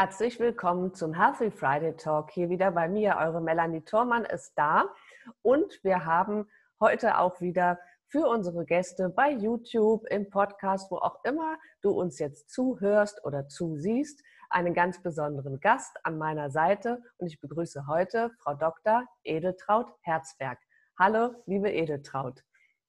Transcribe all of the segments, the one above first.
Herzlich willkommen zum Healthy Friday Talk. Hier wieder bei mir. Eure Melanie Thormann ist da. Und wir haben heute auch wieder für unsere Gäste bei YouTube, im Podcast, wo auch immer du uns jetzt zuhörst oder zusiehst, einen ganz besonderen Gast an meiner Seite. Und ich begrüße heute Frau Dr. Edeltraut Herzberg. Hallo, liebe Edeltraut.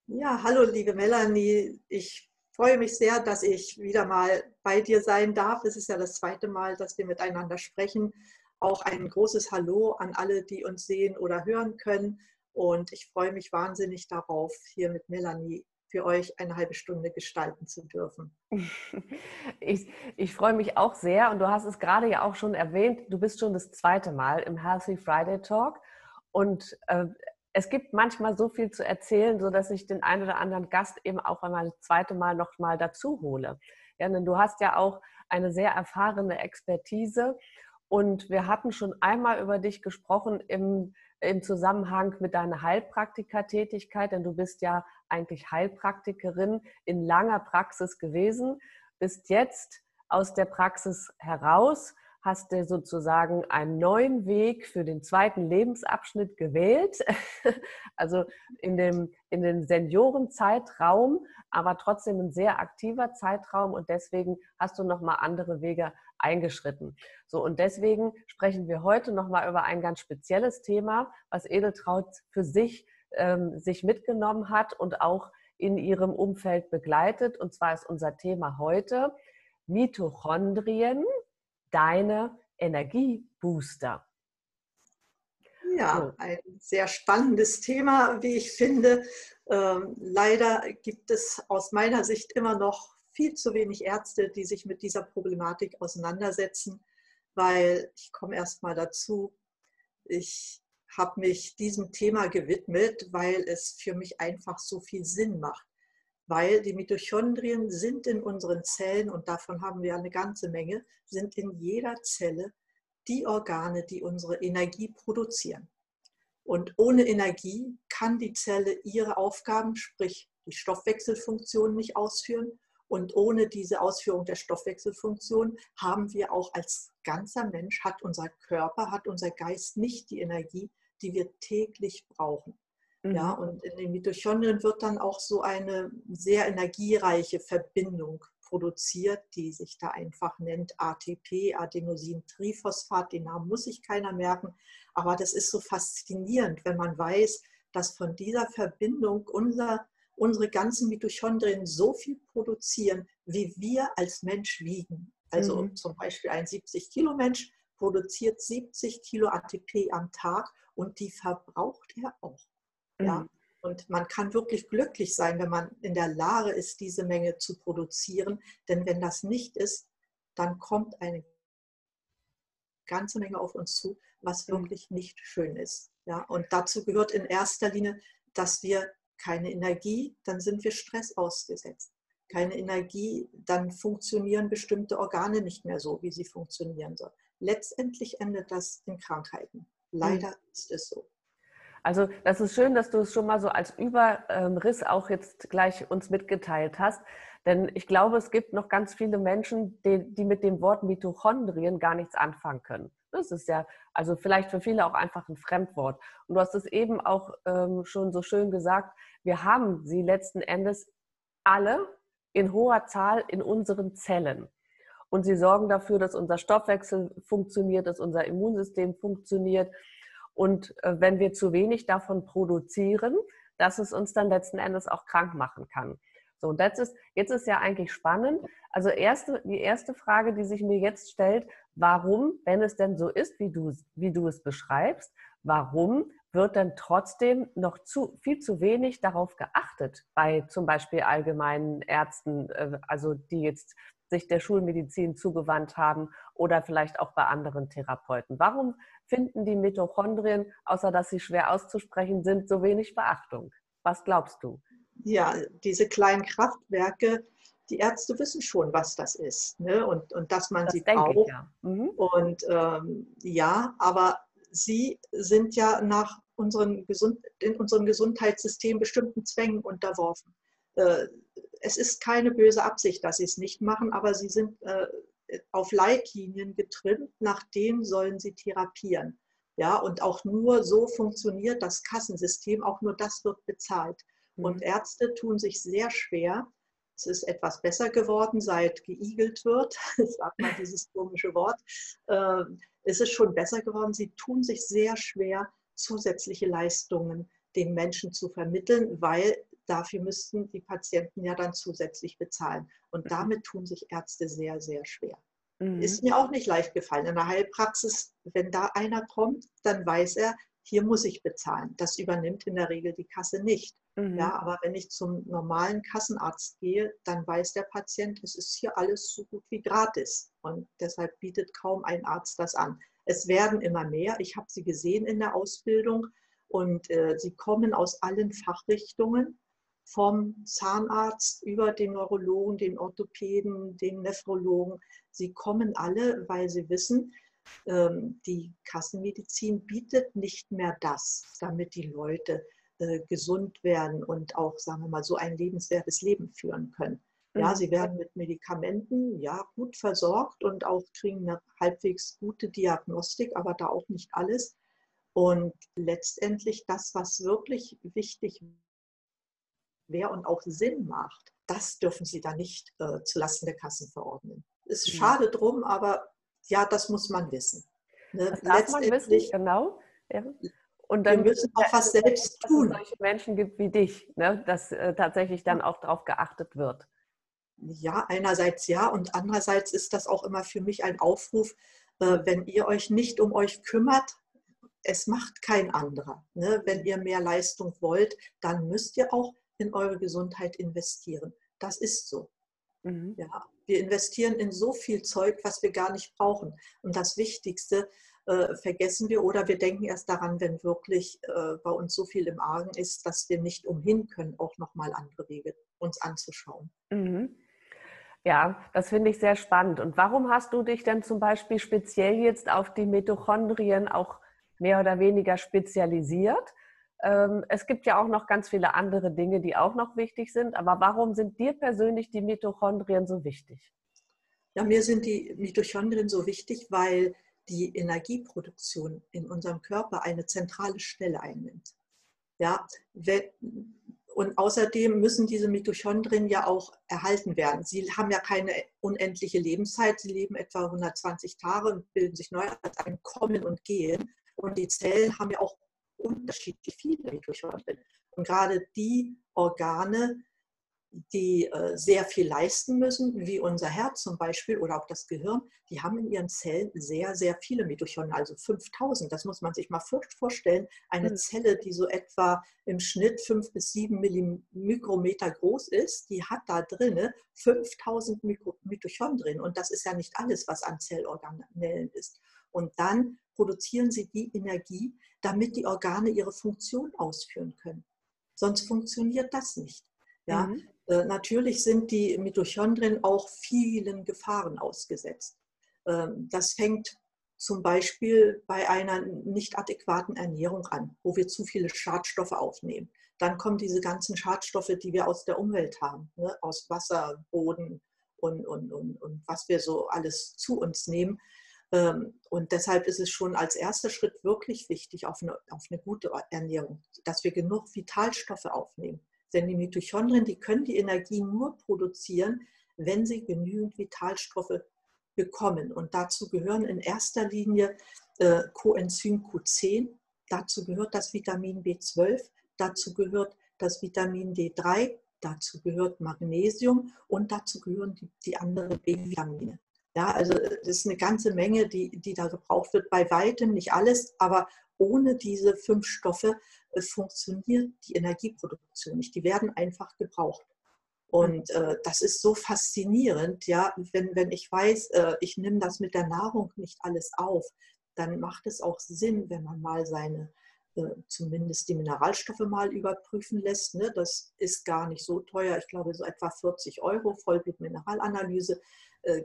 Ja, hallo, liebe Melanie. Ich freue mich sehr, dass ich wieder mal bei dir sein darf. Es ist ja das zweite Mal, dass wir miteinander sprechen. Auch ein großes Hallo an alle, die uns sehen oder hören können. Und ich freue mich wahnsinnig darauf, hier mit Melanie für euch eine halbe Stunde gestalten zu dürfen. Ich, ich freue mich auch sehr und du hast es gerade ja auch schon erwähnt, du bist schon das zweite Mal im Healthy Friday Talk und äh, es gibt manchmal so viel zu erzählen, so dass ich den einen oder anderen Gast eben auch einmal das zweite Mal noch mal dazu hole. Ja, denn du hast ja auch eine sehr erfahrene Expertise und wir hatten schon einmal über dich gesprochen im, im Zusammenhang mit deiner Heilpraktikertätigkeit, denn du bist ja eigentlich Heilpraktikerin in langer Praxis gewesen, bist jetzt aus der Praxis heraus hast du sozusagen einen neuen Weg für den zweiten Lebensabschnitt gewählt, also in dem, in den Seniorenzeitraum, aber trotzdem ein sehr aktiver Zeitraum und deswegen hast du nochmal andere Wege eingeschritten. So, und deswegen sprechen wir heute nochmal über ein ganz spezielles Thema, was Edeltraut für sich, ähm, sich mitgenommen hat und auch in ihrem Umfeld begleitet. Und zwar ist unser Thema heute Mitochondrien deine Energiebooster? Ja, ein sehr spannendes Thema, wie ich finde. Ähm, leider gibt es aus meiner Sicht immer noch viel zu wenig Ärzte, die sich mit dieser Problematik auseinandersetzen, weil ich komme erst mal dazu, ich habe mich diesem Thema gewidmet, weil es für mich einfach so viel Sinn macht weil die Mitochondrien sind in unseren Zellen, und davon haben wir eine ganze Menge, sind in jeder Zelle die Organe, die unsere Energie produzieren. Und ohne Energie kann die Zelle ihre Aufgaben, sprich die Stoffwechselfunktion, nicht ausführen. Und ohne diese Ausführung der Stoffwechselfunktion haben wir auch als ganzer Mensch, hat unser Körper, hat unser Geist nicht die Energie, die wir täglich brauchen. Ja, mhm. und in den Mitochondrien wird dann auch so eine sehr energiereiche Verbindung produziert, die sich da einfach nennt ATP, Adenosintriphosphat. Den Namen muss sich keiner merken, aber das ist so faszinierend, wenn man weiß, dass von dieser Verbindung unser, unsere ganzen Mitochondrien so viel produzieren, wie wir als Mensch wiegen. Also mhm. zum Beispiel ein 70 Kilo Mensch produziert 70 Kilo ATP am Tag und die verbraucht er auch. Ja? Mhm. Und man kann wirklich glücklich sein, wenn man in der Lage ist, diese Menge zu produzieren. Denn wenn das nicht ist, dann kommt eine ganze Menge auf uns zu, was mhm. wirklich nicht schön ist. Ja? Und dazu gehört in erster Linie, dass wir keine Energie, dann sind wir Stress ausgesetzt. Keine Energie, dann funktionieren bestimmte Organe nicht mehr so, wie sie funktionieren sollen. Letztendlich endet das in Krankheiten. Leider mhm. ist es so. Also das ist schön, dass du es schon mal so als Überriss auch jetzt gleich uns mitgeteilt hast. Denn ich glaube, es gibt noch ganz viele Menschen, die, die mit dem Wort Mitochondrien gar nichts anfangen können. Das ist ja, also vielleicht für viele auch einfach ein Fremdwort. Und du hast es eben auch ähm, schon so schön gesagt, wir haben sie letzten Endes alle in hoher Zahl in unseren Zellen. Und sie sorgen dafür, dass unser Stoffwechsel funktioniert, dass unser Immunsystem funktioniert, und äh, wenn wir zu wenig davon produzieren, dass es uns dann letzten Endes auch krank machen kann. So, und das ist, jetzt ist ja eigentlich spannend. Also erste, die erste Frage, die sich mir jetzt stellt, warum, wenn es denn so ist, wie du, wie du es beschreibst, warum wird dann trotzdem noch zu, viel zu wenig darauf geachtet bei zum Beispiel allgemeinen Ärzten, äh, also die jetzt sich der Schulmedizin zugewandt haben oder vielleicht auch bei anderen Therapeuten. Warum finden die Mitochondrien, außer dass sie schwer auszusprechen sind, so wenig Beachtung? Was glaubst du? Ja, diese kleinen Kraftwerke, die Ärzte wissen schon, was das ist ne? und, und dass man das sie braucht. Ich, ja. Mhm. Und ähm, ja, aber sie sind ja nach unseren Gesund in unserem Gesundheitssystem bestimmten Zwängen unterworfen. Äh, es ist keine böse Absicht, dass sie es nicht machen, aber sie sind äh, auf Leitlinien getrimmt, nach denen sollen sie therapieren. Ja, und auch nur so funktioniert das Kassensystem, auch nur das wird bezahlt. Mhm. Und Ärzte tun sich sehr schwer. Es ist etwas besser geworden, seit geigelt wird, sagt man dieses komische Wort. Äh, es ist schon besser geworden. Sie tun sich sehr schwer, zusätzliche Leistungen den Menschen zu vermitteln, weil dafür müssten die Patienten ja dann zusätzlich bezahlen. Und mhm. damit tun sich Ärzte sehr, sehr schwer. Mhm. Ist mir auch nicht leicht gefallen. In der Heilpraxis, wenn da einer kommt, dann weiß er, hier muss ich bezahlen. Das übernimmt in der Regel die Kasse nicht. Mhm. Ja, aber wenn ich zum normalen Kassenarzt gehe, dann weiß der Patient, es ist hier alles so gut wie gratis. Und deshalb bietet kaum ein Arzt das an. Es werden immer mehr. Ich habe sie gesehen in der Ausbildung und äh, sie kommen aus allen Fachrichtungen vom Zahnarzt über den Neurologen, den Orthopäden, den Nephrologen. Sie kommen alle, weil sie wissen, ähm, die Kassenmedizin bietet nicht mehr das, damit die Leute äh, gesund werden und auch, sagen wir mal, so ein lebenswertes Leben führen können. Ja, mhm. sie werden mit Medikamenten ja gut versorgt und auch kriegen eine halbwegs gute Diagnostik, aber da auch nicht alles. Und letztendlich das, was wirklich wichtig wäre und auch Sinn macht, das dürfen Sie da nicht äh, zulasten der Kassen verordnen. Ist mhm. schade drum, aber ja, das muss man wissen. Ne? Das darf man wissen, genau. Ja. Und dann wir müssen auch was selbst tun. Dass es solche Menschen gibt wie dich, ne? dass äh, tatsächlich dann auch darauf geachtet wird. Ja, einerseits ja und andererseits ist das auch immer für mich ein Aufruf, äh, wenn ihr euch nicht um euch kümmert, es macht kein anderer. Ne? Wenn ihr mehr Leistung wollt, dann müsst ihr auch in eure Gesundheit investieren. Das ist so. Mhm. Ja, wir investieren in so viel Zeug, was wir gar nicht brauchen. Und das Wichtigste äh, vergessen wir oder wir denken erst daran, wenn wirklich äh, bei uns so viel im Argen ist, dass wir nicht umhin können, auch nochmal andere Wege uns anzuschauen. Mhm. Ja, das finde ich sehr spannend. Und warum hast du dich denn zum Beispiel speziell jetzt auf die Mitochondrien auch mehr oder weniger spezialisiert? Ähm, es gibt ja auch noch ganz viele andere Dinge, die auch noch wichtig sind. Aber warum sind dir persönlich die Mitochondrien so wichtig? Ja, mir sind die Mitochondrien so wichtig, weil die Energieproduktion in unserem Körper eine zentrale Stelle einnimmt. Ja, und außerdem müssen diese Mitochondrien ja auch erhalten werden. Sie haben ja keine unendliche Lebenszeit. Sie leben etwa 120 Tage und bilden sich neu als ein Kommen und Gehen. Und die Zellen haben ja auch unterschiedlich viele Mitochondrien. Und gerade die Organe, die äh, sehr viel leisten müssen, wie unser Herz zum Beispiel oder auch das Gehirn, die haben in ihren Zellen sehr, sehr viele Mitochondrien, also 5000. Das muss man sich mal vorstellen. Eine mhm. Zelle, die so etwa im Schnitt 5 bis 7 Mikrometer groß ist, die hat da drin 5000 Mitochondrien. Und das ist ja nicht alles, was an Zellorganellen ist. Und dann produzieren sie die Energie, damit die Organe ihre Funktion ausführen können. Sonst funktioniert das nicht. Ja? Mhm. Äh, natürlich sind die Mitochondrien auch vielen Gefahren ausgesetzt. Ähm, das fängt zum Beispiel bei einer nicht adäquaten Ernährung an, wo wir zu viele Schadstoffe aufnehmen. Dann kommen diese ganzen Schadstoffe, die wir aus der Umwelt haben, ne? aus Wasser, Boden und, und, und, und was wir so alles zu uns nehmen. Ähm, und deshalb ist es schon als erster Schritt wirklich wichtig auf eine, auf eine gute Ernährung, dass wir genug Vitalstoffe aufnehmen. Denn die Mitochondrien, die können die Energie nur produzieren, wenn sie genügend Vitalstoffe bekommen. Und dazu gehören in erster Linie äh, Coenzym Q10, dazu gehört das Vitamin B12, dazu gehört das Vitamin D3, dazu gehört Magnesium und dazu gehören die, die anderen B-Vitamine. Ja, also das ist eine ganze Menge, die, die da gebraucht wird. Bei weitem nicht alles, aber ohne diese fünf Stoffe äh, funktioniert die Energieproduktion nicht. Die werden einfach gebraucht. Und äh, das ist so faszinierend, ja, wenn, wenn ich weiß, äh, ich nehme das mit der Nahrung nicht alles auf, dann macht es auch Sinn, wenn man mal seine, äh, zumindest die Mineralstoffe mal überprüfen lässt. Ne? Das ist gar nicht so teuer. Ich glaube, so etwa 40 Euro Vollblutmineralanalyse äh,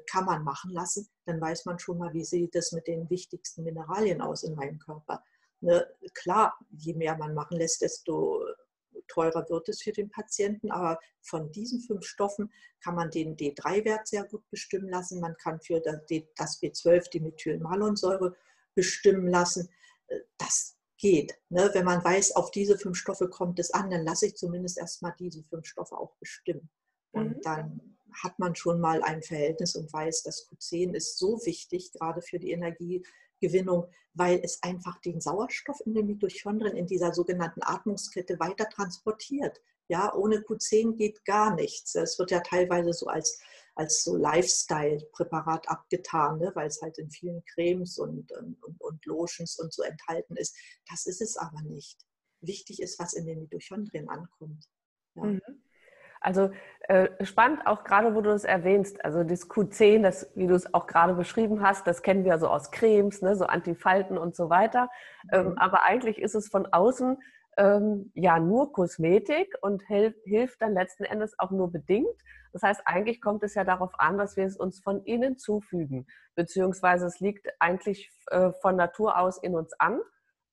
kann man machen lassen. Dann weiß man schon mal, wie sieht es mit den wichtigsten Mineralien aus in meinem Körper. Ne? Klar, je mehr man machen lässt, desto teurer wird es für den Patienten. Aber von diesen fünf Stoffen kann man den D3-Wert sehr gut bestimmen lassen. Man kann für das B12 die Methylmalonsäure bestimmen lassen. Äh, das geht. Ne? Wenn man weiß, auf diese fünf Stoffe kommt es an, dann lasse ich zumindest erstmal diese fünf Stoffe auch bestimmen. Und mhm. dann hat man schon mal ein Verhältnis und weiß, dass Q10 ist so wichtig, gerade für die Energiegewinnung, weil es einfach den Sauerstoff in den Mitochondrien in dieser sogenannten Atmungskette weiter transportiert. Ja, ohne Q10 geht gar nichts. Es wird ja teilweise so als, als so Lifestyle-Präparat abgetan, ne? weil es halt in vielen Cremes und, und, und Lotions und so enthalten ist. Das ist es aber nicht. Wichtig ist, was in den Mitochondrien ankommt. Ja. Mhm. Also äh, spannend auch gerade, wo du es erwähnst, also das Q10, das, wie du es auch gerade beschrieben hast, das kennen wir so aus Cremes, ne, so Antifalten und so weiter. Ähm, mhm. aber eigentlich ist es von außen ähm, ja nur Kosmetik und hilf, hilft dann letzten Endes auch nur bedingt. Das heißt, eigentlich kommt es ja darauf an, dass wir es uns von innen zufügen, beziehungsweise es liegt eigentlich äh, von Natur aus in uns an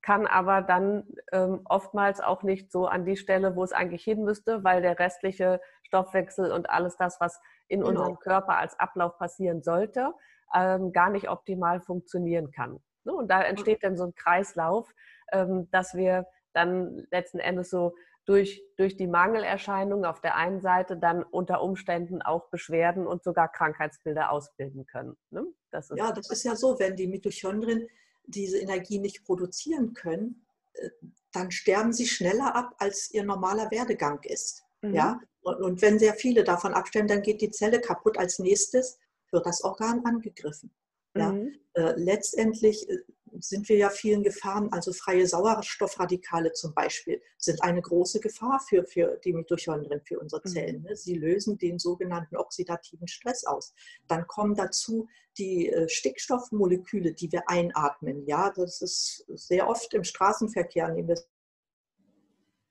kann aber dann ähm, oftmals auch nicht so an die Stelle, wo es eigentlich hin müsste, weil der restliche Stoffwechsel und alles das, was in genau. unserem Körper als Ablauf passieren sollte, ähm, gar nicht optimal funktionieren kann. Ne? Und da entsteht dann so ein Kreislauf, ähm, dass wir dann letzten Endes so durch, durch die Mangelerscheinungen auf der einen Seite dann unter Umständen auch Beschwerden und sogar Krankheitsbilder ausbilden können. Ne? Das ja, das ist ja so, wenn die Mitochondrien diese Energie nicht produzieren können, äh, dann sterben sie schneller ab, als ihr normaler Werdegang ist. Mhm. Ja? Und, und, wenn sehr viele davon absterben, dann geht die Zelle kaputt. Als nächstes wird das Organ angegriffen. Ja? Mhm. Äh, letztendlich äh, sind wir ja vielen Gefahren, also freie Sauerstoffradikale zum Beispiel, sind eine große Gefahr für, für die Mitochondrien, für unsere mhm. Zellen. Mhm. Sie lösen den sogenannten oxidativen Stress aus. Dann kommen dazu die äh, Stickstoffmoleküle, die wir einatmen. Ja, das ist sehr oft im Straßenverkehr, nehmen wir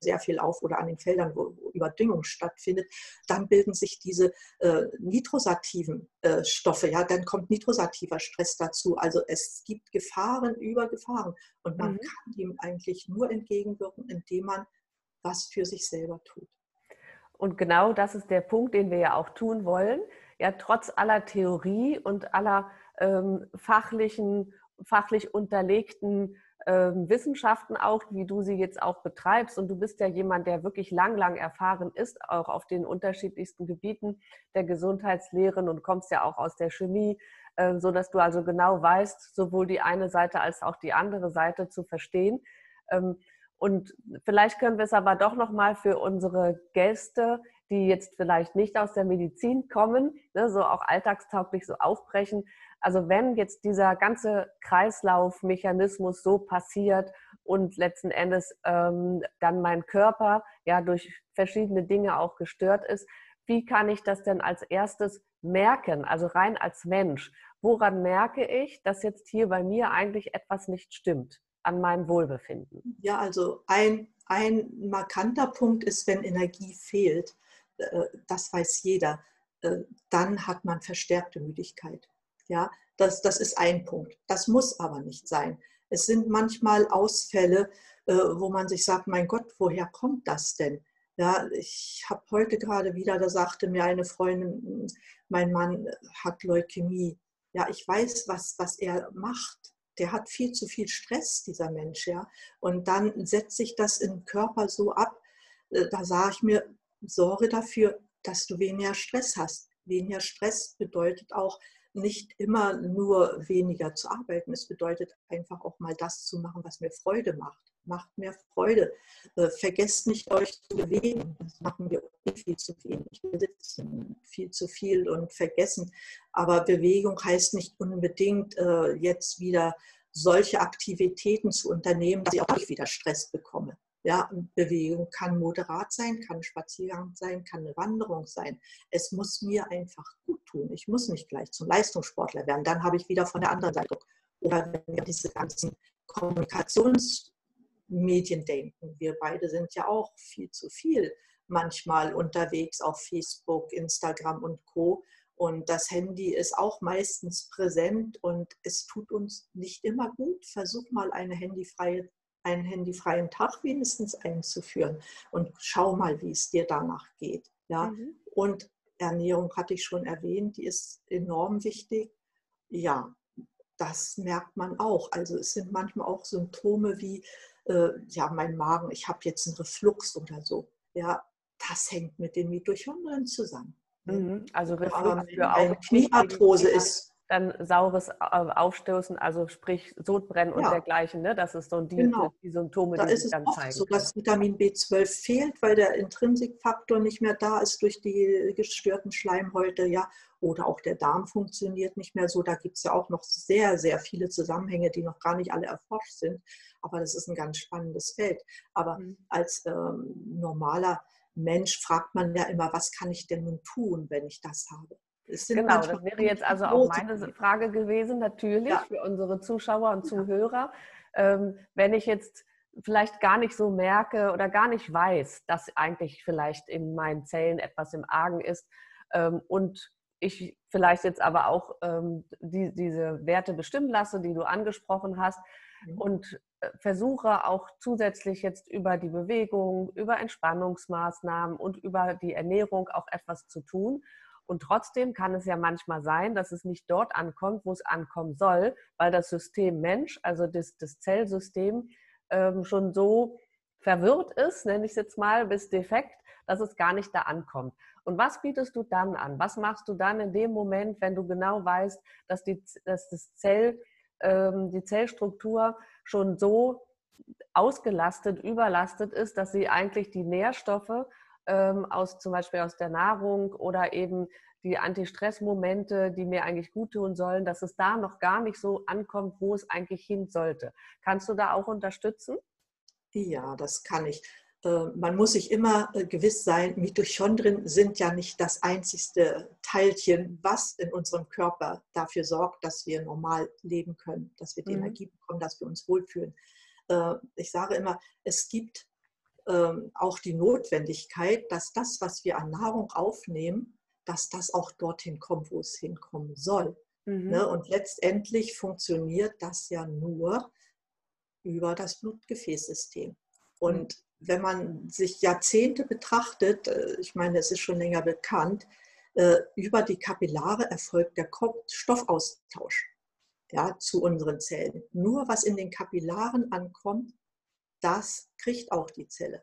sehr viel auf oder an den Feldern, wo, wo Überdüngung stattfindet, dann bilden sich diese äh, nitrosativen äh, Stoffe. Ja, dann kommt nitrosativer Stress dazu. Also es gibt Gefahren über Gefahren und man mhm. kann dem eigentlich nur entgegenwirken, indem man was für sich selber tut. Und genau das ist der Punkt, den wir ja auch tun wollen. Ja, trotz aller Theorie und aller ähm, fachlichen, fachlich unterlegten ähm, Wissenschaften auch, wie du sie jetzt auch betreibst. Und du bist ja jemand, der wirklich lang, lang erfahren ist, auch auf den unterschiedlichsten Gebieten der Gesundheitslehren und kommst ja auch aus der Chemie, äh, so dass du also genau weißt, sowohl die eine Seite als auch die andere Seite zu verstehen. Ähm, und vielleicht können wir es aber doch nochmal für unsere Gäste, die jetzt vielleicht nicht aus der Medizin kommen, ne, so auch alltagstauglich so aufbrechen, also wenn jetzt dieser ganze Kreislaufmechanismus so passiert und letzten Endes ähm, dann mein Körper ja durch verschiedene Dinge auch gestört ist, wie kann ich das denn als erstes merken, also rein als Mensch? Woran merke ich, dass jetzt hier bei mir eigentlich etwas nicht stimmt an meinem Wohlbefinden? Ja, also ein, ein markanter Punkt ist, wenn Energie fehlt, das weiß jeder, äh, dann hat man verstärkte Müdigkeit. Ja, das, das ist ein Punkt. Das muss aber nicht sein. Es sind manchmal Ausfälle, äh, wo man sich sagt, mein Gott, woher kommt das denn? Ja, ich habe heute gerade wieder, da sagte mir eine Freundin, mein Mann hat Leukämie. Ja, ich weiß, was, was er macht. Der hat viel zu viel Stress, dieser Mensch, ja. Und dann setzt sich das im Körper so ab. Äh, da sage ich mir, sorge dafür, dass du weniger Stress hast. Weniger Stress bedeutet auch, nicht immer nur weniger zu arbeiten. Es bedeutet einfach auch mal das zu machen, was mir Freude macht. Macht mir Freude. Äh, vergesst nicht, euch zu bewegen. Das machen wir viel zu wenig. Wir sitzen viel zu viel und vergessen. Aber Bewegung heißt nicht unbedingt äh, jetzt wieder solche Aktivitäten zu unternehmen, dass ich auch wieder Stress bekomme. Ja, Bewegung kann moderat sein, kann Spaziergang sein, kann eine Wanderung sein. Es muss mir einfach gut tun. Ich muss nicht gleich zum Leistungssportler werden. Dann habe ich wieder von der anderen Seite. Oder wenn wir diese ganzen Kommunikationsmedien denken. Wir beide sind ja auch viel zu viel manchmal unterwegs auf Facebook, Instagram und Co. Und das Handy ist auch meistens präsent und es tut uns nicht immer gut. Versuch mal eine handyfreie einen handyfreien Tag wenigstens einzuführen und schau mal, wie es dir danach geht. Ja? Mhm. Und Ernährung hatte ich schon erwähnt, die ist enorm wichtig. Ja, das merkt man auch. Also es sind manchmal auch Symptome wie, äh, ja, mein Magen, ich habe jetzt einen Reflux oder so. Ja, das hängt mit den Mitochondrien zusammen. Mhm. Also Reflux für auch Kniearthrose ist dann saures Aufstoßen, also sprich Sodbrennen und ja. dergleichen. Ne? Das ist so die, genau. die Symptome, da die ist es dann zeigen. so, dass Vitamin B12 fehlt, weil der Intrinsikfaktor nicht mehr da ist durch die gestörten Schleimhäute, ja, oder auch der Darm funktioniert nicht mehr so. Da gibt es ja auch noch sehr, sehr viele Zusammenhänge, die noch gar nicht alle erforscht sind. Aber das ist ein ganz spannendes Feld. Aber mhm. als ähm, normaler Mensch fragt man ja immer, was kann ich denn nun tun, wenn ich das habe? Genau, das wäre jetzt also auch meine Frage gewesen, natürlich ja. für unsere Zuschauer und Zuhörer. Ähm, wenn ich jetzt vielleicht gar nicht so merke oder gar nicht weiß, dass eigentlich vielleicht in meinen Zellen etwas im Argen ist ähm, und ich vielleicht jetzt aber auch ähm, die, diese Werte bestimmen lasse, die du angesprochen hast mhm. und äh, versuche auch zusätzlich jetzt über die Bewegung, über Entspannungsmaßnahmen und über die Ernährung auch etwas zu tun und trotzdem kann es ja manchmal sein, dass es nicht dort ankommt, wo es ankommen soll, weil das System Mensch, also das, das Zellsystem, ähm, schon so verwirrt ist, nenne ich es jetzt mal, bis defekt, dass es gar nicht da ankommt. Und was bietest du dann an? Was machst du dann in dem Moment, wenn du genau weißt, dass, die, dass das Zell, ähm, die Zellstruktur schon so ausgelastet, überlastet ist, dass sie eigentlich die Nährstoffe ähm, aus zum Beispiel aus der Nahrung oder eben die Anti-Stress-Momente, die mir eigentlich gut tun sollen, dass es da noch gar nicht so ankommt, wo es eigentlich hin sollte. Kannst du da auch unterstützen? Ja, das kann ich. Äh, man muss sich immer äh, gewiss sein, Mitochondrien sind ja nicht das einzigste Teilchen, was in unserem Körper dafür sorgt, dass wir normal leben können, dass wir die mhm. Energie bekommen, dass wir uns wohlfühlen. Äh, ich sage immer, es gibt auch die Notwendigkeit, dass das, was wir an Nahrung aufnehmen, dass das auch dorthin kommt, wo es hinkommen soll. Mhm. Ne? Und letztendlich funktioniert das ja nur über das Blutgefäßsystem. Und mhm. wenn man sich Jahrzehnte betrachtet, äh, ich meine, es ist schon länger bekannt, äh, über die Kapillare erfolgt der Stoffaustausch ja, zu unseren Zellen. Nur was in den Kapillaren ankommt, das kriegt auch die Zelle.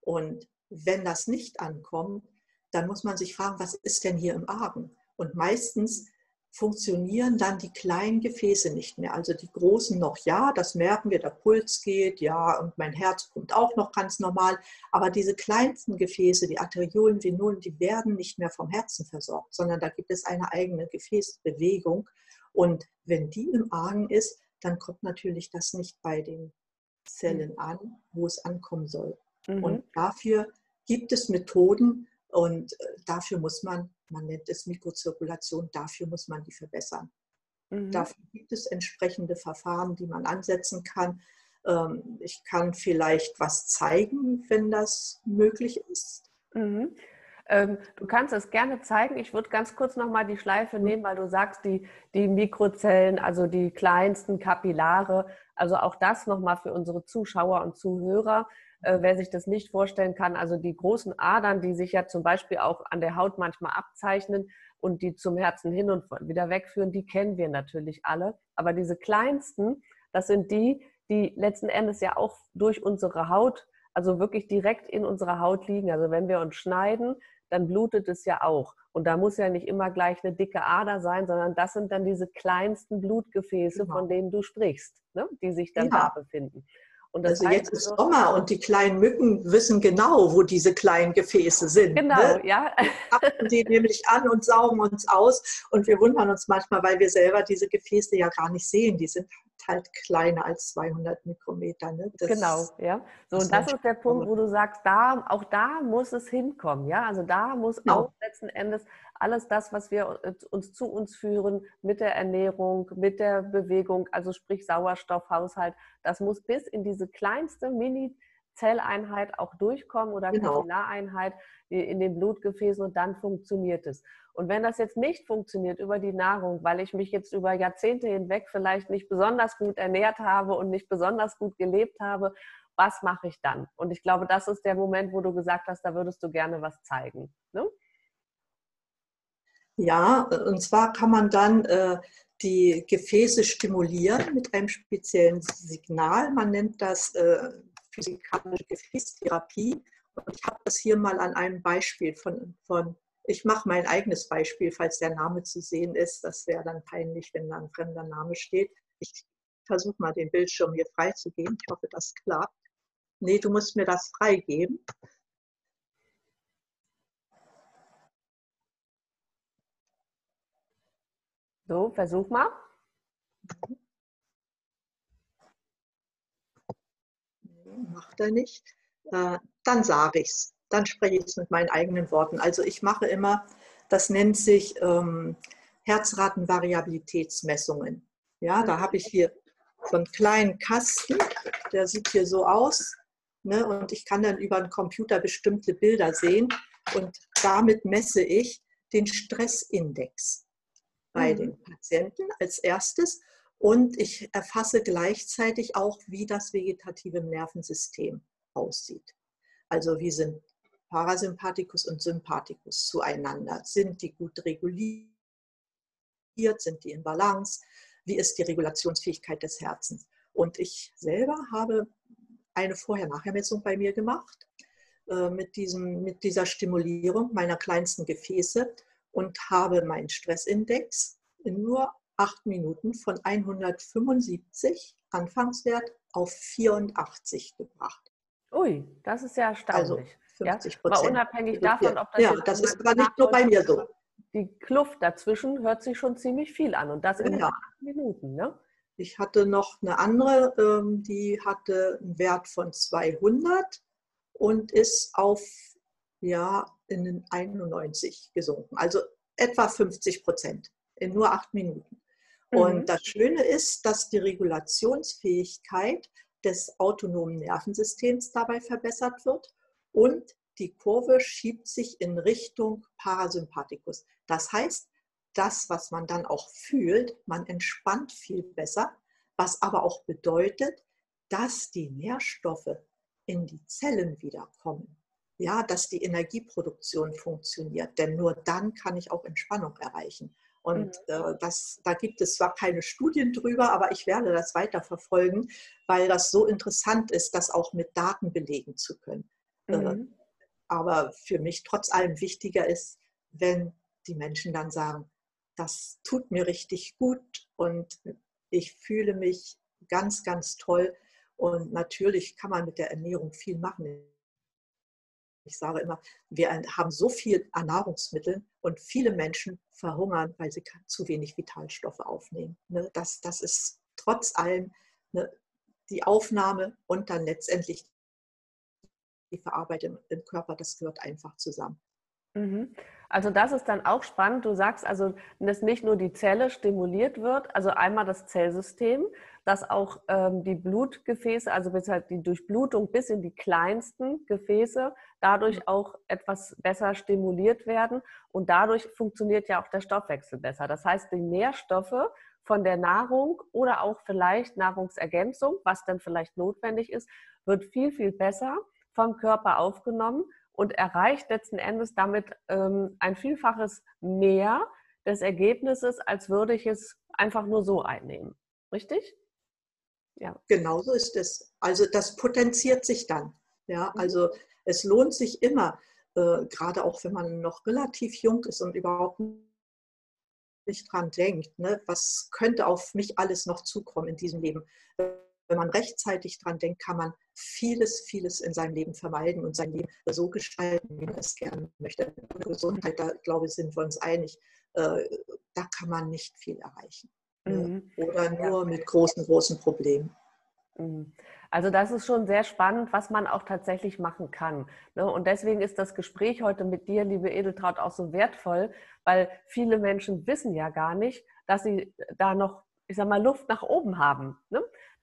Und wenn das nicht ankommt, dann muss man sich fragen, was ist denn hier im Argen? Und meistens funktionieren dann die kleinen Gefäße nicht mehr. Also die großen noch, ja, das merken wir, der Puls geht, ja, und mein Herz pumpt auch noch ganz normal. Aber diese kleinsten Gefäße, die Arteriolen, Venolen, die werden nicht mehr vom Herzen versorgt, sondern da gibt es eine eigene Gefäßbewegung. Und wenn die im Argen ist, dann kommt natürlich das nicht bei den Zellen mhm. an, wo es ankommen soll. Mhm. Und dafür gibt es Methoden und äh, dafür muss man, man nennt es Mikrozirkulation, dafür muss man die verbessern. Mhm. Dafür gibt es entsprechende Verfahren, die man ansetzen kann. Ähm, ich kann vielleicht was zeigen, wenn das möglich ist. Mhm. Ähm, du kannst es gerne zeigen. Ich würde ganz kurz nochmal die Schleife nehmen, weil du sagst, die, die Mikrozellen, also die kleinsten Kapillare, also auch das nochmal für unsere Zuschauer und Zuhörer, äh, wer sich das nicht vorstellen kann. Also die großen Adern, die sich ja zum Beispiel auch an der Haut manchmal abzeichnen und die zum Herzen hin und wieder wegführen, die kennen wir natürlich alle. Aber diese kleinsten, das sind die, die letzten Endes ja auch durch unsere Haut, also wirklich direkt in unserer Haut liegen. Also wenn wir uns schneiden, dann blutet es ja auch. Und da muss ja nicht immer gleich eine dicke Ader sein, sondern das sind dann diese kleinsten Blutgefäße, genau. von denen du sprichst, ne? die sich dann ja. da befinden also jetzt ist also Sommer und die kleinen Mücken wissen genau, wo diese kleinen Gefäße sind. Genau, ne? ja. Packen die nämlich an und saugen uns aus und wir wundern uns manchmal, weil wir selber diese Gefäße ja gar nicht sehen. Die sind halt kleiner als 200 Mikrometer. Ne? genau, ja. So, und das ist der Punkt, wo du sagst, da, auch da muss es hinkommen. Ja, also da muss genau. auch letzten Endes alles das, was wir uns zu uns führen mit der Ernährung, mit der Bewegung, also sprich Sauerstoffhaushalt, das muss bis in diese kleinste Mini- Zelleinheit auch durchkommen oder genau. Kapillareinheit in den Blutgefäßen und dann funktioniert es. Und wenn das jetzt nicht funktioniert über die Nahrung, weil ich mich jetzt über Jahrzehnte hinweg vielleicht nicht besonders gut ernährt habe und nicht besonders gut gelebt habe, was mache ich dann? Und ich glaube, das ist der Moment, wo du gesagt hast, da würdest du gerne was zeigen. Ne? Ja, und zwar kann man dann äh, die Gefäße stimulieren mit einem speziellen Signal. Man nennt das äh, physikalische Gefäßtherapie. Und ich habe das hier mal an einem Beispiel von, von ich mache mein eigenes Beispiel, falls der Name zu sehen ist. Das wäre dann peinlich, wenn da ein fremder Name steht. Ich versuche mal den Bildschirm hier freizugeben. Ich hoffe, das klappt. Nee, du musst mir das freigeben. So, versuch mal. Nee, macht er nicht. Äh, dann sage ich es. Dann spreche ich es mit meinen eigenen Worten. Also ich mache immer, das nennt sich ähm, Herzratenvariabilitätsmessungen. Ja, da habe ich hier so einen kleinen Kasten, der sieht hier so aus. Ne, und ich kann dann über einen Computer bestimmte Bilder sehen. Und damit messe ich den Stressindex bei mhm. den Patienten als erstes und ich erfasse gleichzeitig auch, wie das vegetative Nervensystem aussieht. Also wie sind Parasympathikus und Sympathikus zueinander? Sind die gut reguliert? Sind die in Balance? Wie ist die Regulationsfähigkeit des Herzens? Und ich selber habe eine Vorher-Nachher-Messung bei mir gemacht äh, mit, diesem, mit dieser Stimulierung meiner kleinsten Gefäße und habe meinen Stressindex in nur acht Minuten von 175 Anfangswert auf 84 gebracht. Ui, das ist ja also erstaunlich. Also 50 Prozent. Ja? unabhängig davon, ob das Ja, das ist aber nicht nur bei mir so. Die Kluft dazwischen hört sich schon ziemlich viel an und das in ja. acht Minuten. Ne? Ich hatte noch eine andere, ähm, die hatte einen Wert von 200 und ist auf ja, in den 91 gesunken. Also etwa 50 Prozent in nur acht Minuten. Mhm. Und das Schöne ist, dass die Regulationsfähigkeit des autonomen Nervensystems dabei verbessert wird und die Kurve schiebt sich in Richtung Parasympathikus. Das heißt, das, was man dann auch fühlt, man entspannt viel besser, was aber auch bedeutet, dass die Nährstoffe in die Zellen wiederkommen ja, dass die Energieproduktion funktioniert. Denn nur dann kann ich auch Entspannung erreichen. Und mhm. äh, das, da gibt es zwar keine Studien drüber, aber ich werde das weiter verfolgen, weil das so interessant ist, das auch mit Daten belegen zu können. Äh, mhm. Äh, aber für mich trotz allem wichtiger ist, wenn die Menschen dann sagen, das tut mir richtig gut und ich fühle mich ganz, ganz toll. Und natürlich kann man mit der Ernährung viel machen ich sage immer, wir haben so viel an Nahrungsmitteln und viele Menschen verhungern, weil sie zu wenig Vitalstoffe aufnehmen. Ne, das, das ist trotz allem ne, die Aufnahme und dann letztendlich die Verarbeitung im Körper, das gehört einfach zusammen. Mhm. Also das ist dann auch spannend. Du sagst also, dass nicht nur die Zelle stimuliert wird, also einmal das Zellsystem, dass auch ähm, die Blutgefäße, also die Durchblutung bis in die kleinsten Gefäße dadurch mhm. auch etwas besser stimuliert werden und dadurch funktioniert ja auch der Stoffwechsel besser. Das heißt, die Nährstoffe von der Nahrung oder auch vielleicht Nahrungsergänzung, was dann vielleicht notwendig ist, wird viel, viel besser vom Körper aufgenommen und erreicht letzten Endes damit ähm, ein Vielfaches mehr des Ergebnisses, als würde ich es einfach nur so einnehmen. Richtig? Ja. Genau so ist es. Also das potenziert sich dann. Ja, mhm. also es lohnt sich immer, äh, gerade auch wenn man noch relativ jung ist und überhaupt nicht dran denkt, ne, was könnte auf mich alles noch zukommen in diesem Leben. Wenn man rechtzeitig dran denkt, kann man vieles, vieles in seinem Leben vermeiden und sein Leben so gestalten, wie man es gerne möchte. Gesundheit, da glaube ich, sind wir uns einig, äh, da kann man nicht viel erreichen. Ne? Mhm. Oder nur ja. mit großen, großen Problemen. Mhm. Also das ist schon sehr spannend, was man auch tatsächlich machen kann. Ne? Und deswegen ist das Gespräch heute mit dir, liebe Edeltraut, auch so wertvoll, weil viele Menschen wissen ja gar nicht, dass sie da noch, ich sag mal, Luft nach oben haben.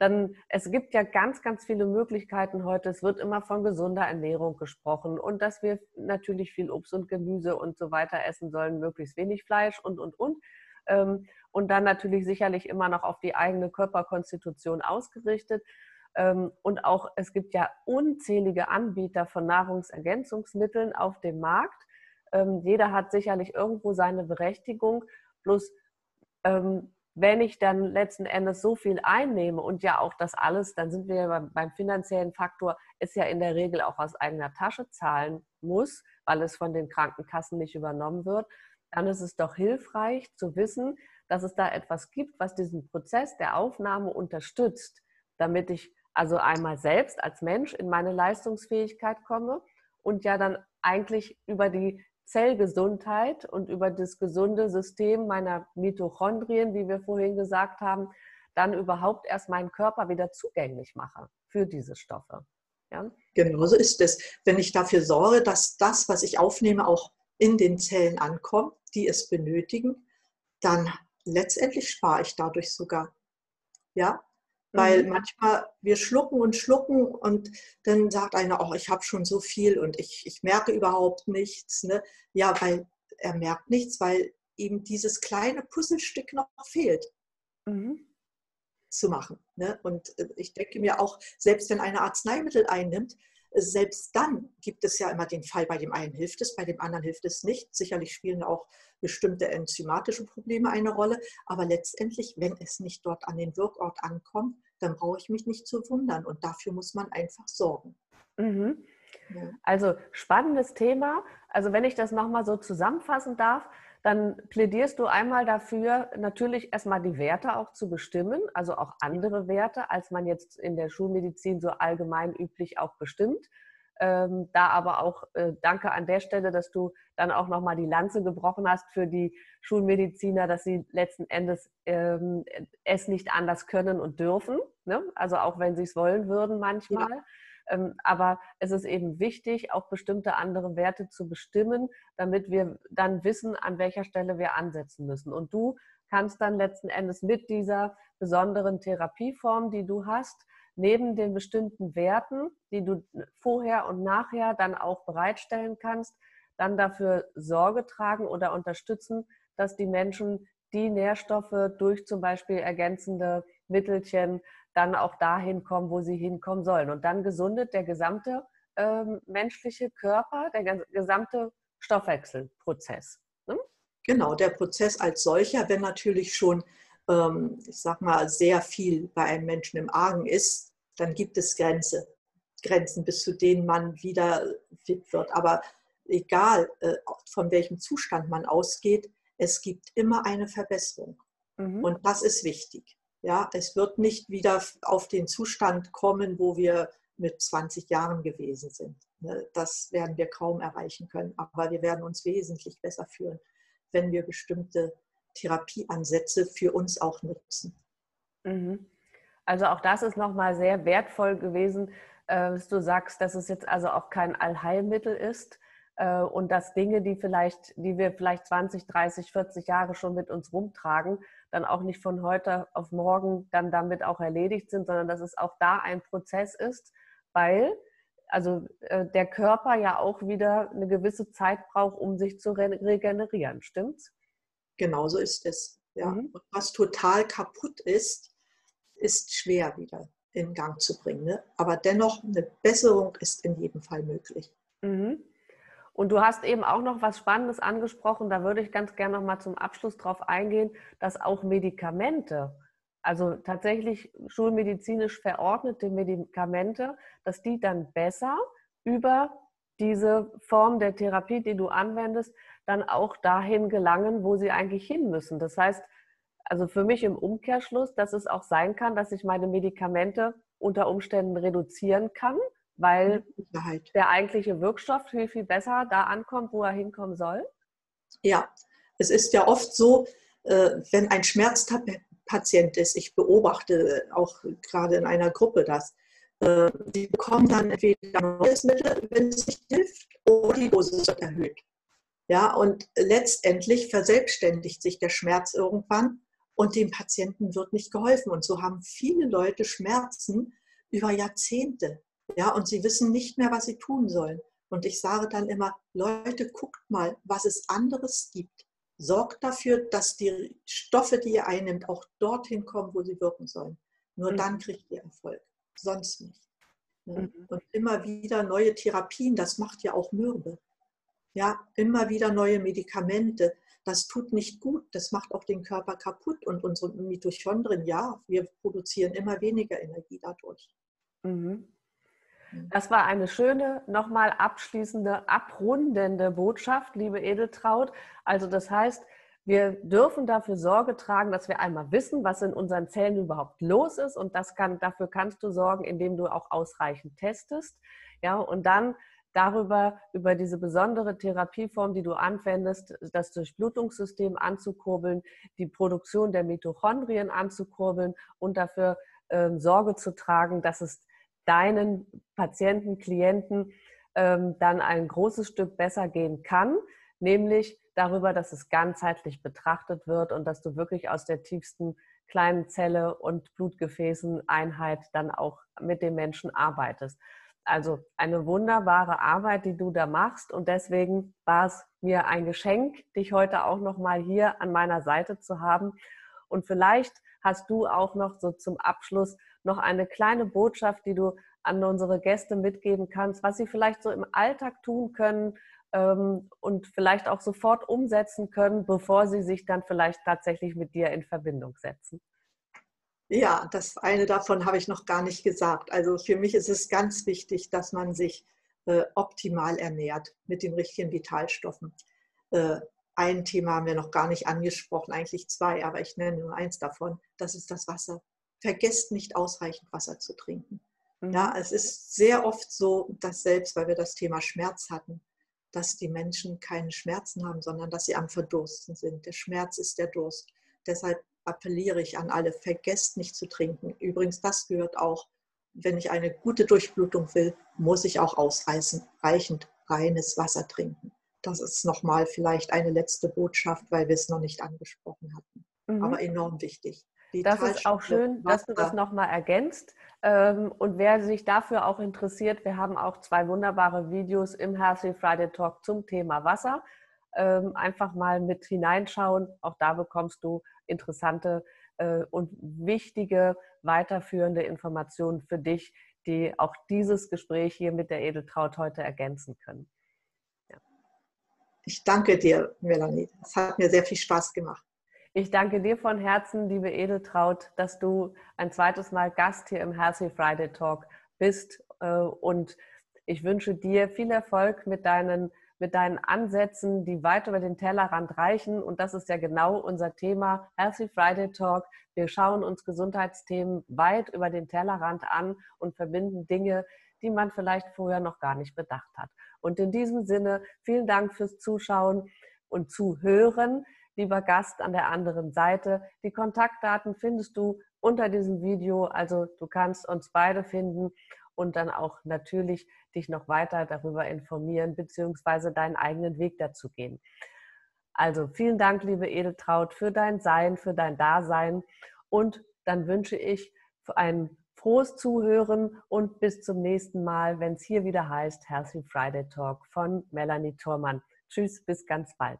Dann, es gibt ja ganz, ganz viele Möglichkeiten heute. Es wird immer von gesunder Ernährung gesprochen und dass wir natürlich viel Obst und Gemüse und so weiter essen sollen, möglichst wenig Fleisch und, und, und. Ähm, und dann natürlich sicherlich immer noch auf die eigene Körperkonstitution ausgerichtet. Ähm, und auch es gibt ja unzählige Anbieter von Nahrungsergänzungsmitteln auf dem Markt. Ähm, jeder hat sicherlich irgendwo seine Berechtigung. Bloß wenn ich dann letzten Endes so viel einnehme und ja auch das alles, dann sind wir beim, finanziellen Faktor, ist ja in der Regel auch aus eigener Tasche zahlen muss, weil es von den Krankenkassen nicht übernommen wird, dann ist es doch hilfreich zu wissen, dass es da etwas gibt, was diesen Prozess der Aufnahme unterstützt, damit ich also einmal selbst als Mensch in meine Leistungsfähigkeit komme und ja dann eigentlich über die Zellgesundheit und über das gesunde System meiner Mitochondrien, wie wir vorhin gesagt haben, dann überhaupt erst meinen Körper wieder zugänglich mache für diese Stoffe. Ja? Genau so ist es. Wenn ich dafür sorge, dass das, was ich aufnehme, auch in den Zellen ankommt, die es benötigen, dann letztendlich spare ich dadurch sogar. Ja, weil mhm. manchmal wir schlucken und schlucken und dann sagt einer, oh, ich habe schon so viel und ich, ich merke überhaupt nichts. Ne? Ja, weil er merkt nichts, weil ihm dieses kleine Puzzlestück noch fehlt. Mhm. zu machen. Ne? Und äh, ich denke mir auch, selbst wenn einer Arzneimittel einnimmt, selbst dann gibt es ja immer den Fall, bei dem einen hilft es, bei dem anderen hilft es nicht. Sicherlich spielen auch bestimmte enzymatische Probleme eine Rolle, aber letztendlich, wenn es nicht dort an den Wirkort ankommt, dann brauche ich mich nicht zu wundern und dafür muss man einfach sorgen. Mhm. Ja. Also spannendes Thema. Also wenn ich das nochmal so zusammenfassen darf, dann plädierst du einmal dafür, natürlich erstmal die Werte auch zu bestimmen, also auch andere Werte, als man jetzt in der Schulmedizin so allgemein üblich auch bestimmt. Ähm, da aber auch äh, danke an der Stelle, dass du dann auch nochmal die Lanze gebrochen hast für die Schulmediziner, dass sie letzten Endes ähm, es nicht anders können und dürfen. Ne? Also auch wenn sie es wollen würden manchmal. Ja. Ähm, aber es ist eben wichtig, auch bestimmte andere Werte zu bestimmen, damit wir dann wissen, an welcher Stelle wir ansetzen müssen. Und du kannst dann letzten Endes mit dieser besonderen Therapieform, die du hast, neben den bestimmten Werten, die du vorher und nachher dann auch bereitstellen kannst, dann dafür Sorge tragen oder unterstützen, dass die Menschen die Nährstoffe durch zum Beispiel ergänzende Mittelchen dann auch dahin kommen, wo sie hinkommen sollen. Und dann gesundet der gesamte ähm, menschliche Körper, der gesamte Stoffwechselprozess. Ne? Genau, der Prozess als solcher, wenn natürlich schon, ähm, ich sag mal, sehr viel bei einem Menschen im Argen ist, dann gibt es Grenze, Grenzen, bis zu denen man wieder fit wird. Aber egal, äh, von welchem Zustand man ausgeht, es gibt immer eine Verbesserung. Mhm. Und das ist wichtig. Ja, es wird nicht wieder auf den Zustand kommen, wo wir mit 20 Jahren gewesen sind. Ne, das werden wir kaum erreichen können, aber wir werden uns wesentlich besser fühlen, wenn wir bestimmte Therapieansätze für uns auch nutzen. Mhm. Also auch das ist nochmal sehr wertvoll gewesen, äh, dass du sagst, dass es jetzt also auch kein Allheilmittel ist, äh, und dass Dinge, die vielleicht, die wir vielleicht 20, 30, 40 Jahre schon mit uns rumtragen, dann auch nicht von heute auf morgen dann damit auch erledigt sind, sondern dass es auch da ein Prozess ist, weil also äh, der Körper ja auch wieder eine gewisse Zeit braucht, um sich zu regenerieren, stimmt's? Genauso ist es. Ja. Mhm. Und was total kaputt ist, ist schwer wieder in Gang zu bringen. Ne? Aber dennoch, eine Besserung ist in jedem Fall möglich. Mhm. Und du hast eben auch noch was Spannendes angesprochen, da würde ich ganz gerne noch mal zum Abschluss drauf eingehen, dass auch Medikamente, also tatsächlich schulmedizinisch verordnete Medikamente, dass die dann besser über diese Form der Therapie, die du anwendest, dann auch dahin gelangen, wo sie eigentlich hin müssen. Das heißt, also für mich im Umkehrschluss, dass es auch sein kann, dass ich meine Medikamente unter Umständen reduzieren kann, weil der eigentliche Wirkstoff viel, viel besser da ankommt, wo er hinkommen soll? Ja, es ist ja oft so, äh, wenn ein Schmerzpatient ist, ich beobachte auch gerade in einer Gruppe das, äh, die bekommen dann entweder ein neues Mittel, wenn es nicht hilft, oder die Dosis wird erhöht. Ja, und letztendlich verselbstständigt sich der Schmerz irgendwann und dem Patienten wird nicht geholfen. Und so haben viele Leute Schmerzen über Jahrzehnte. Ja, und sie wissen nicht mehr, was sie tun sollen. Und ich sage dann immer, Leute, guckt mal, was es anderes gibt. Sorgt dafür, dass die Stoffe, die ihr einnimmt, auch dorthin kommen, wo sie wirken sollen. Nur mhm. dann kriegt ihr Erfolg, sonst nicht. Mhm. Und immer wieder neue Therapien, das macht ja auch Mürbe. Ja, immer wieder neue Medikamente. Das tut nicht gut, das macht auch den Körper kaputt. Und unsere Mitochondrien, ja, wir produzieren immer weniger Energie dadurch. Mhm. Das war eine schöne, nochmal abschließende, abrundende Botschaft, liebe Edeltraut. Also das heißt, wir dürfen dafür Sorge tragen, dass wir einmal wissen, was in unseren Zellen überhaupt los ist. Und das kann, dafür kannst du sorgen, indem du auch ausreichend testest. Ja, und dann darüber, über diese besondere Therapieform, die du anwendest, das Durchblutungssystem anzukurbeln, die Produktion der Mitochondrien anzukurbeln und dafür äh, Sorge zu tragen, dass es deinen Patienten, Klienten ähm, dann ein großes Stück besser gehen kann, nämlich darüber, dass es ganzheitlich betrachtet wird und dass du wirklich aus der tiefsten kleinen Zelle und Blutgefäßen Einheit dann auch mit den Menschen arbeitest. Also eine wunderbare Arbeit, die du da machst und deswegen war es mir ein Geschenk, dich heute auch noch mal hier an meiner Seite zu haben und vielleicht hast du auch noch so zum Abschluss noch eine kleine Botschaft, die du an unsere Gäste mitgeben kannst, was sie vielleicht so im Alltag tun können ähm, und vielleicht auch sofort umsetzen können, bevor sie sich dann vielleicht tatsächlich mit dir in Verbindung setzen? Ja, das eine davon habe ich noch gar nicht gesagt. Also für mich ist es ganz wichtig, dass man sich äh, optimal ernährt mit den richtigen Vitalstoffen. Äh, ein Thema haben wir noch gar nicht angesprochen, eigentlich zwei, aber ich nenne nur eins davon. Das ist das Wasser vergesst nicht ausreichend Wasser zu trinken. Mhm. Ja, es ist sehr oft so, dass selbst, weil wir das Thema Schmerz hatten, dass die Menschen keine Schmerzen haben, sondern dass sie am Verdursten sind. Der Schmerz ist der Durst. Deshalb appelliere ich an alle, vergesst nicht zu trinken. Übrigens, das gehört auch, wenn ich eine gute Durchblutung will, muss ich auch ausreichend reines Wasser trinken. Das ist nochmal vielleicht eine letzte Botschaft, weil wir es noch nicht angesprochen hatten. Mhm. Aber enorm wichtig. Das ist auch schön, dass du das nochmal ergänzt. Ähm, und wer sich dafür auch interessiert, wir haben auch zwei wunderbare Videos im Healthy Friday Talk zum Thema Wasser. Ähm, einfach mal mit hineinschauen. Auch da bekommst du interessante äh, und wichtige weiterführende Informationen für dich, die auch dieses Gespräch hier mit der Edeltraut heute ergänzen können. Ja. Ich danke dir, Melanie. Es hat mir sehr viel Spaß gemacht. Ich danke dir von Herzen, liebe Edeltraut, dass du ein zweites Mal Gast hier im Healthy Friday Talk bist. Äh, und ich wünsche dir viel Erfolg mit deinen, mit deinen Ansätzen, die weit über den Tellerrand reichen. Und das ist ja genau unser Thema, Healthy Friday Talk. Wir schauen uns Gesundheitsthemen weit über den Tellerrand an und verbinden Dinge, die man vielleicht vorher noch gar nicht bedacht hat. Und in diesem Sinne, vielen Dank fürs Zuschauen und Zuhören lieber Gast an der anderen Seite. Die Kontaktdaten findest du unter diesem Video. Also du kannst uns beide finden und dann auch natürlich dich noch weiter darüber informieren, beziehungsweise deinen eigenen Weg dazu gehen. Also vielen Dank, liebe Edeltraut, für dein Sein, für dein Dasein. Und dann wünsche ich ein frohes Zuhören und bis zum nächsten Mal, wenn es hier wieder heißt Healthy Friday Talk von Melanie Thormann. Tschüss, bis ganz bald.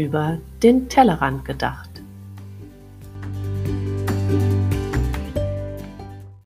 über den Tellerrand gedacht.